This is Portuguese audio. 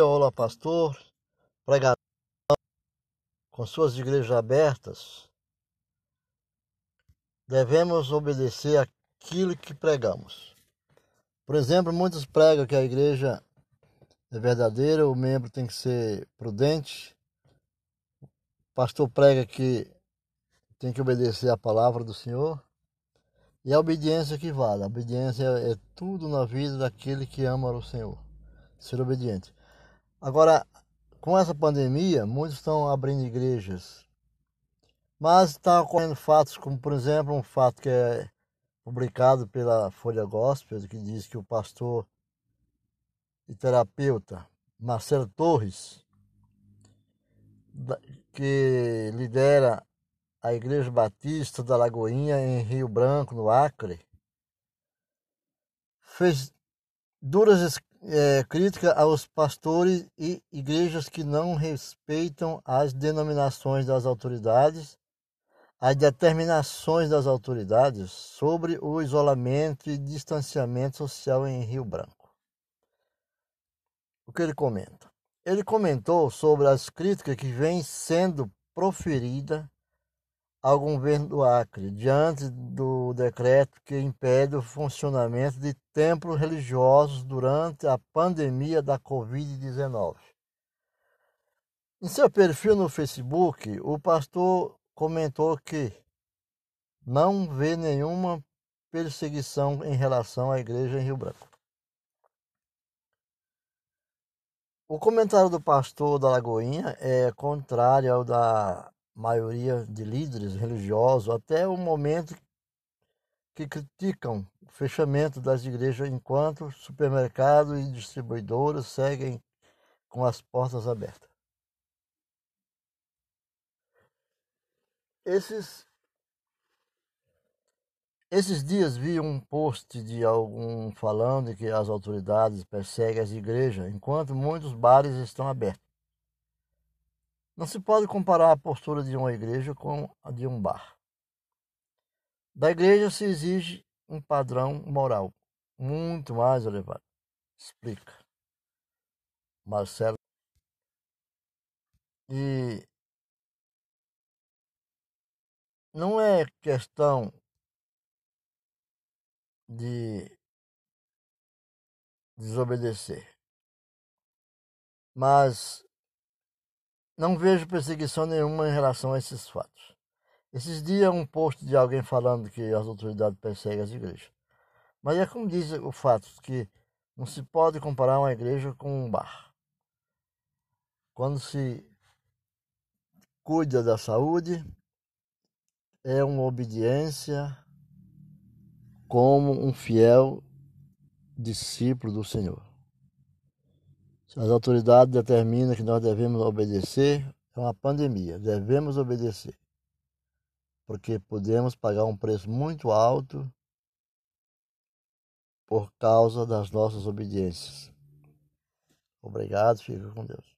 Olá, pastor, pregador, com suas igrejas abertas, devemos obedecer aquilo que pregamos. Por exemplo, muitos pregam que a igreja é verdadeira, o membro tem que ser prudente. O pastor prega que tem que obedecer a palavra do Senhor. E a obediência que vale. A obediência é tudo na vida daquele que ama o Senhor. Ser obediente. Agora, com essa pandemia, muitos estão abrindo igrejas. Mas está ocorrendo fatos, como por exemplo, um fato que é publicado pela Folha Gospel, que diz que o pastor e terapeuta Marcelo Torres, que lidera a Igreja Batista da Lagoinha em Rio Branco, no Acre, fez duras é, crítica aos pastores e igrejas que não respeitam as denominações das autoridades, as determinações das autoridades sobre o isolamento e distanciamento social em Rio Branco. O que ele comenta? Ele comentou sobre as críticas que vêm sendo proferidas ao governo do Acre, diante do decreto que impede o funcionamento de templos religiosos durante a pandemia da Covid-19. Em seu perfil no Facebook, o pastor comentou que não vê nenhuma perseguição em relação à igreja em Rio Branco. O comentário do pastor da Lagoinha é contrário ao da maioria de líderes religiosos, até o momento que criticam o fechamento das igrejas enquanto supermercados e distribuidores seguem com as portas abertas. Esses esses dias vi um post de algum falando que as autoridades perseguem as igrejas enquanto muitos bares estão abertos. Não se pode comparar a postura de uma igreja com a de um bar. Da igreja se exige um padrão moral muito mais elevado. Explica. Marcelo. E não é questão de desobedecer, mas não vejo perseguição nenhuma em relação a esses fatos. Esses dias um post de alguém falando que as autoridades perseguem as igrejas. Mas é como diz o fato que não se pode comparar uma igreja com um bar. Quando se cuida da saúde, é uma obediência como um fiel discípulo do Senhor. Se as autoridades determinam que nós devemos obedecer, é uma pandemia, devemos obedecer. Porque podemos pagar um preço muito alto por causa das nossas obediências. Obrigado, fica com Deus.